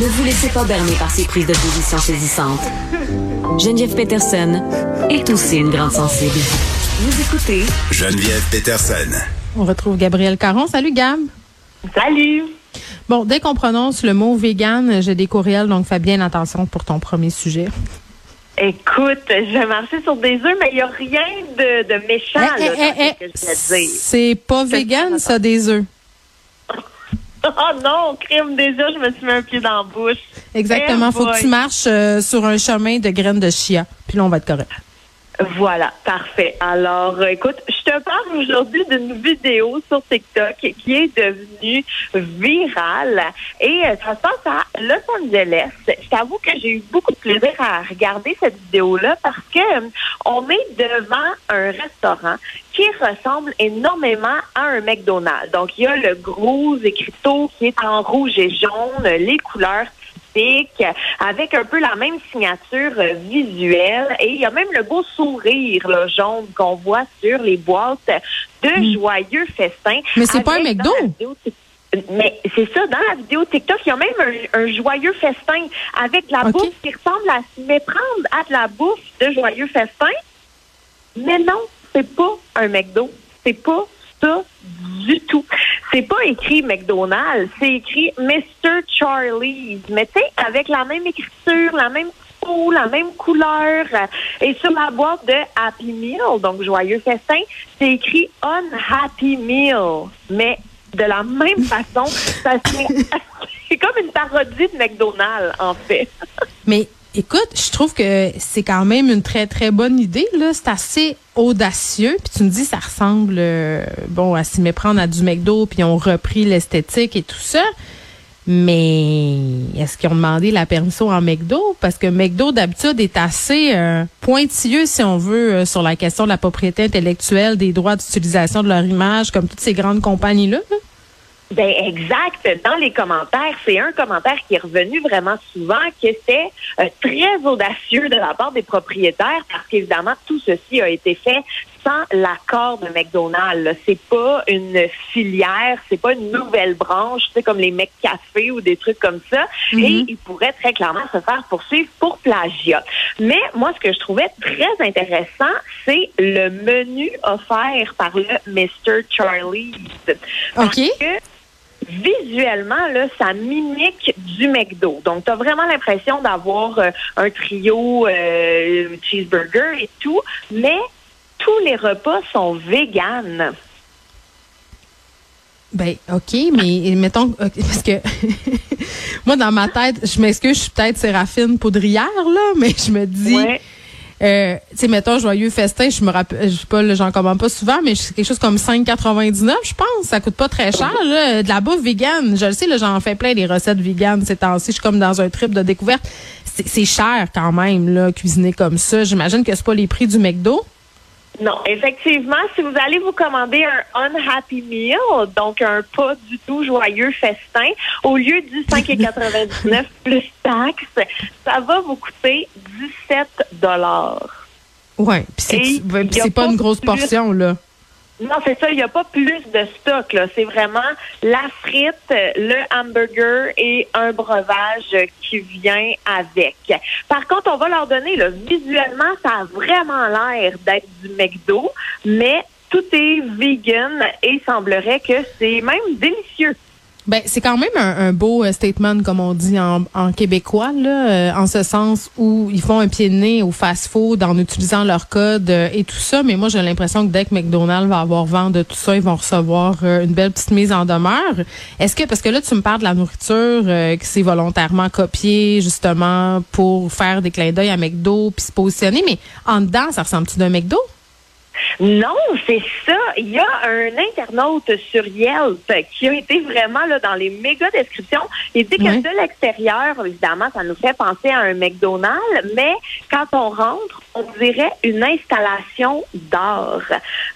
Ne vous laissez pas berner par ces prises de position saisissantes. Geneviève Peterson est aussi une grande sensible. Vous écoutez Geneviève Peterson. On retrouve Gabriel Caron. Salut Gab. Salut. Bon, dès qu'on prononce le mot vegan, j'ai des courriels, donc fais bien attention pour ton premier sujet. Écoute, je vais marcher sur des œufs, mais il n'y a rien de, de méchant là, dans ce que je vais dire. C'est pas vegan, ça, des œufs. Oh non, crime, déjà, je me suis mis un pied dans la bouche. Exactement. Eh Faut que tu marches euh, sur un chemin de graines de chia. Puis là, on va être correct. Voilà, parfait. Alors, euh, écoute, je te parle aujourd'hui d'une vidéo sur TikTok qui est devenue virale et euh, ça se passe à Los Angeles. Je t'avoue que j'ai eu beaucoup de plaisir à regarder cette vidéo-là parce que euh, on est devant un restaurant qui ressemble énormément à un McDonald's. Donc, il y a le gros écriteau qui est en rouge et jaune, les couleurs avec un peu la même signature euh, visuelle. Et il y a même le beau sourire là, jaune qu'on voit sur les boîtes de joyeux festins. Mais c'est pas un McDo. mais c'est ça, dans la vidéo TikTok, il y a même un, un joyeux festin avec la bouffe qui ressemble à se méprendre à de la bouffe de joyeux festin. Mais non, c'est pas un McDo. C'est pas ça du tout. C'est pas écrit McDonald's, c'est écrit Mr. Charlie's. Mais tu sais, avec la même écriture, la même peau, la même couleur. euh, Et sur la boîte de Happy Meal, donc joyeux festin, c'est écrit Unhappy Meal. Mais de la même façon, ça c'est comme une parodie de McDonald's, en fait. Mais écoute, je trouve que c'est quand même une très, très bonne idée. là. C'est assez audacieux. Puis tu me dis, ça ressemble euh, bon à s'y méprendre à du McDo, puis ont repris l'esthétique et tout ça. Mais est-ce qu'ils ont demandé la permission en McDo? Parce que McDo, d'habitude, est assez euh, pointilleux, si on veut, euh, sur la question de la propriété intellectuelle, des droits d'utilisation de leur image, comme toutes ces grandes compagnies-là. là. Ben exact. Dans les commentaires, c'est un commentaire qui est revenu vraiment souvent, que c'est euh, très audacieux de la part des propriétaires, parce qu'évidemment tout ceci a été fait sans l'accord de McDonald's. C'est pas une filière, c'est pas une nouvelle branche, tu sais comme les McCafé ou des trucs comme ça. Et ils pourraient très clairement se faire poursuivre pour plagiat. Mais moi, ce que je trouvais très intéressant, c'est le menu offert par le Mr. Charlie's. Parce OK. que visuellement, là, ça mimique du McDo. Donc, tu as vraiment l'impression d'avoir euh, un trio euh, cheeseburger et tout, mais tous les repas sont véganes. Ben, OK, mais mettons, ok, parce que moi, dans ma tête, je m'excuse, je suis peut-être Séraphine Poudrière, là, mais je me dis, Ouais. Euh, tu sais, mettons, Joyeux Festin, je me rappelle, je sais pas, j'en commande pas souvent, mais c'est quelque chose comme 5,99, je pense. Ça coûte pas très cher, là. De la bouffe vegan. Je le sais, là, j'en fais plein des recettes véganes ces temps-ci. Je suis comme dans un trip de découverte. C'est c'est cher quand même, là, cuisiner comme ça. J'imagine que c'est pas les prix du McDo. Non, effectivement, si vous allez vous commander un unhappy meal, donc un pas du tout joyeux festin, au lieu du 5,99 plus taxes, ça va vous coûter 17 dollars. Ouais. Puis c'est pas pas une grosse portion, là. Non, c'est ça. Il n'y a pas plus de stock. C'est vraiment la frite, le hamburger et un breuvage qui vient avec. Par contre, on va leur donner, là, visuellement, ça a vraiment l'air d'être du McDo, mais tout est vegan et il semblerait que c'est même délicieux. Ben, c'est quand même un, beau euh, statement, comme on dit en, québécois, là, euh, en ce sens où ils font un pied de nez au fast-food en utilisant leur code euh, et tout ça. Mais moi, j'ai l'impression que dès que McDonald's va avoir vent de tout ça, ils vont recevoir une belle petite mise en demeure. Est-ce que, parce que là, tu me parles de la nourriture que c'est volontairement copié, justement, pour faire des clins d'œil à McDo puis se positionner, mais en dedans, ça ressemble-tu d'un McDo? Non, c'est ça. Il y a un internaute sur Yelp qui a été vraiment là dans les méga descriptions. Il dit que de l'extérieur, évidemment, ça nous fait penser à un McDonald's, mais quand on rentre, on dirait une installation d'art.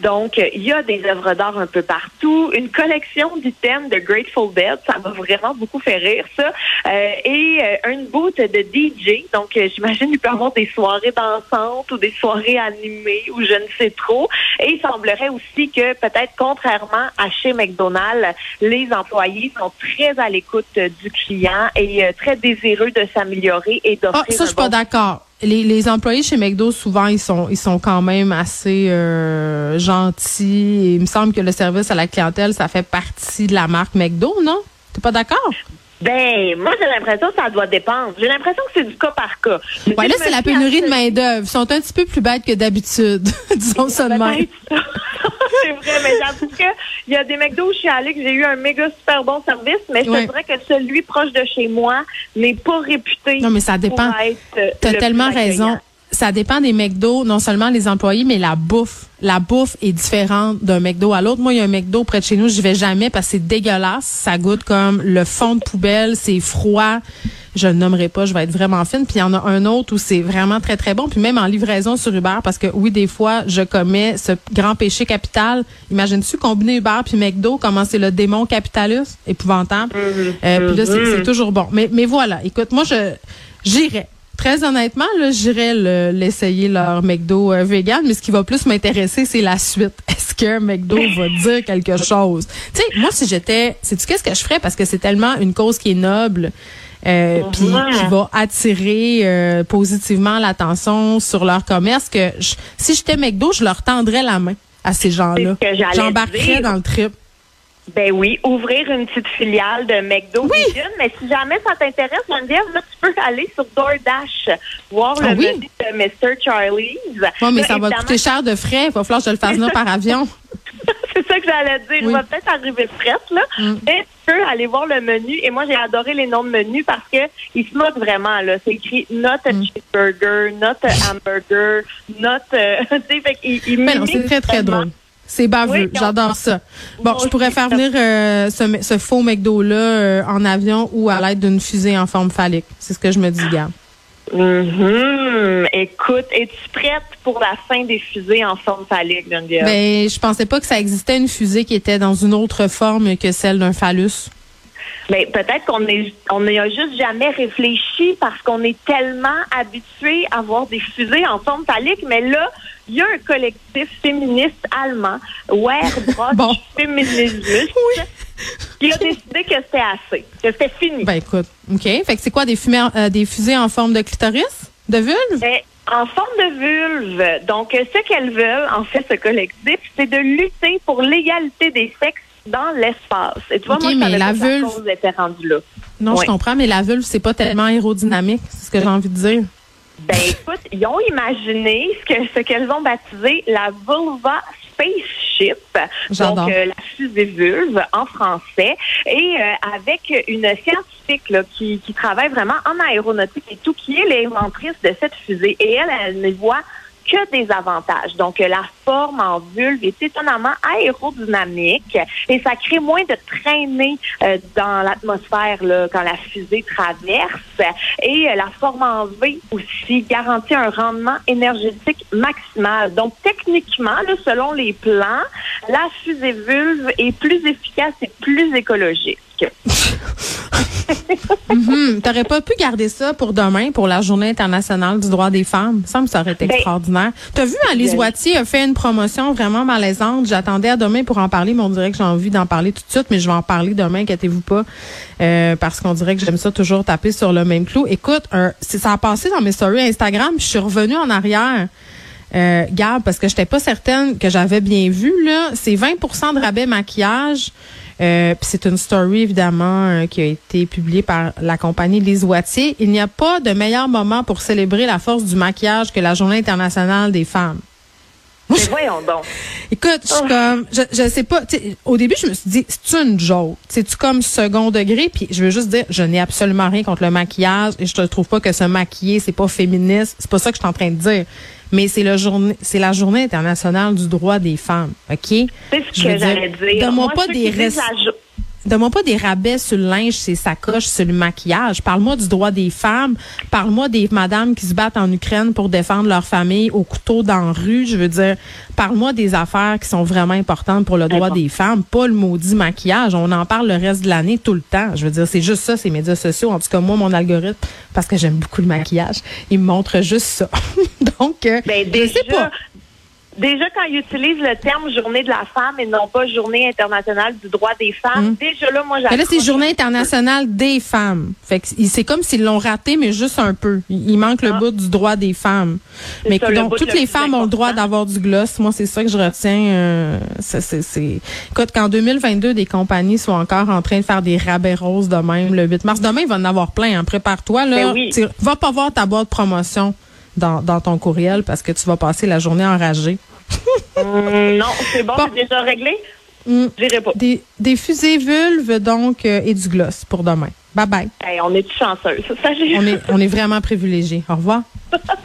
Donc, il y a des œuvres d'art un peu partout, une collection d'items de Grateful Dead, ça m'a vraiment beaucoup fait rire, ça, euh, et euh, une boot de DJ. Donc, euh, j'imagine qu'il peut avoir des soirées dansantes ou des soirées animées ou je ne sais trop. Et il semblerait aussi que peut-être contrairement à chez McDonald's, les employés sont très à l'écoute du client et très désireux de s'améliorer et d'offrir. Ah, ça, je suis pas d'accord les, employés chez McDo, souvent, ils sont, ils sont quand même assez euh, gentils. il me semble que le service à la clientèle, ça fait partie de la marque McDo, non? T'es pas d'accord? Ben, moi, j'ai l'impression que ça doit dépendre. J'ai l'impression que c'est du cas par cas. Ouais, là, c'est la pénurie de main-d'œuvre. Ils sont un petit peu plus bêtes que d'habitude. Disons ça de même. C'est vrai, mais j'avoue il y a des McDo où je suis allée que j'ai eu un méga super bon service, mais te dirais que celui proche de chez moi n'est pas réputé. Non, mais ça dépend. Tu as tellement raison ça dépend des McDo, non seulement les employés, mais la bouffe. La bouffe est différente d'un McDo à l'autre. Moi, il y a un McDo près de chez nous, je vais jamais parce que c'est dégueulasse. Ça goûte comme le fond de poubelle, c'est froid. Je ne nommerai pas, je vais être vraiment fine. Puis il y en a un autre où c'est vraiment très, très bon. Puis même en livraison sur Uber, parce que oui, des fois, je commets ce grand péché capital. Imagines-tu combiner Uber puis McDo, comment c'est le démon capitaliste? Épouvantable. Mm-hmm. Euh, puis là, c'est mm-hmm. toujours bon. Mais, mais voilà, écoute, moi, je j'irai. Très honnêtement, là, j'irais l'essayer leur McDo euh, vegan, mais ce qui va plus m'intéresser, c'est la suite. Est-ce que McDo va dire quelque chose? Tu sais, moi, si j'étais, sais-tu qu'est-ce que je ferais? Parce que c'est tellement une cause qui est noble. Euh, puis qui va attirer euh, positivement l'attention sur leur commerce que si j'étais McDo, je leur tendrais la main à ces gens-là. J'embarquerais dans le trip. Ben oui, ouvrir une petite filiale de McDo oui. mais si jamais ça t'intéresse, Geneviève, là, tu peux aller sur DoorDash, voir le ah menu de Mr. Charlie's. Oui, mais ça va coûter cher de frais. Il va falloir que je le fasse venir par avion. C'est ça que j'allais dire. Il va peut-être arriver prête, là. Mm. Mais tu peux aller voir le menu. Et moi, j'ai adoré les noms de menus parce que ils se moquent vraiment, là. C'est écrit not a mm. cheeseburger, not a hamburger, not, euh, tu sais, fait qu'ils, Mais non, c'est très, très drôle. C'est baveux, j'adore ça. Bon, je pourrais faire venir euh, ce, faux McDo-là euh, en avion ou à l'aide d'une fusée en forme phallique. C'est ce que je me dis, gars. Mm-hmm. Écoute, es-tu prête pour la fin des fusées en forme phallique, Geneviève? Ben, je pensais pas que ça existait une fusée qui était dans une autre forme que celle d'un phallus. Ben, peut-être qu'on on n'a juste jamais réfléchi parce qu'on est tellement habitué à voir des fusées en forme phallique, mais là, il y a un collectif féministe allemand, Werbrock bon. Feminismus, qui a décidé que c'était assez, que c'était fini. Ben écoute, OK. Fait que c'est quoi, des, euh, des fusées en forme de clitoris? De vulve? Ben, en forme de vulve. Donc, ce qu'elles veulent, en fait, ce collectif, c'est de lutter pour l'égalité des sexes dans l'espace. Et tu vois, moi, mais la vulve... là. Non, je comprends, mais la vulve, c'est pas tellement aérodynamique, c'est ce que j'ai envie de dire. Ben écoute, ils ont imaginé ce que ce qu'elles ont baptisé la vulva donc euh, la fusée vulve en français, et euh, avec une scientifique là, qui, qui travaille vraiment en aéronautique et tout, qui est l'inventrice de cette fusée. Et elle, elle ne voit que des avantages. Donc, la forme en vulve est étonnamment aérodynamique et ça crée moins de traînées euh, dans l'atmosphère quand la fusée traverse. Et euh, la forme en V aussi garantit un rendement énergétique maximal. Donc, techniquement, selon les plans, la fusée vulve est plus efficace et plus écologique. mm T'aurais pas pu garder ça pour demain, pour la Journée internationale du droit des femmes? Ça me serait été ben, extraordinaire. T'as vu, Alice Wattier a fait une promotion vraiment malaisante. J'attendais à demain pour en parler, mais on dirait que j'ai envie d'en parler tout de suite, mais je vais en parler demain, inquiétez-vous pas, euh, parce qu'on dirait que j'aime ça toujours taper sur le même clou. Écoute, ça a passé dans mes stories Instagram, je suis revenue en arrière. Euh, parce que j'étais pas certaine que j'avais bien vu, là. C'est 20% de rabais maquillage. Euh, c'est une story évidemment euh, qui a été publiée par la compagnie Lise Wattier. Il n'y a pas de meilleur moment pour célébrer la force du maquillage que la Journée internationale des femmes. Mais voyons donc. Écoute, je suis oh. comme, je, je sais pas. Au début, je me suis dit, c'est une joke. C'est-tu comme second degré? Puis je veux juste dire, je n'ai absolument rien contre le maquillage et je ne trouve pas que se maquiller, c'est pas féministe. C'est pas ça que je suis en train de dire mais c'est la journée, c'est la journée internationale du droit des femmes, ok? C'est ce que j'allais dire. Donne-moi pas des donne-moi pas des rabais sur le linge, sur les sacoches, sur le maquillage. Parle-moi du droit des femmes. Parle-moi des madames qui se battent en Ukraine pour défendre leur famille au couteau dans la rue. Je veux dire, parle-moi des affaires qui sont vraiment importantes pour le droit des femmes, pas le maudit maquillage. On en parle le reste de l'année tout le temps. Je veux dire, c'est juste ça, ces médias sociaux. En tout cas, moi, mon algorithme, parce que j'aime beaucoup le maquillage, il me montre juste ça. Donc, euh, ben, je sais pas. Déjà, quand ils utilisent le terme journée de la femme et non pas journée internationale du droit des femmes, hum. déjà là, moi, Mais là, c'est journée internationale des femmes. Fait que c'est comme s'ils l'ont raté, mais juste un peu. Il manque le ah. bout du droit des femmes. Mais donc, toutes les femmes ont le droit d'avoir du gloss. Moi, c'est ça que je retiens. Euh, c'est, Écoute, qu'en 2022, des compagnies sont encore en train de faire des rabais roses de même le 8 mars. Demain, il va en avoir plein. Hein. Prépare-toi, là. Ben oui. Va pas voir ta boîte de promotion dans, dans ton courriel parce que tu vas passer la journée enragée. Hum, non, c'est bon, c'est déjà réglé? J'irai pas. Des, des fusées vulves, donc, euh, et du gloss pour demain. Bye bye. on est chanceux. on, est, on est vraiment privilégiés. Au revoir.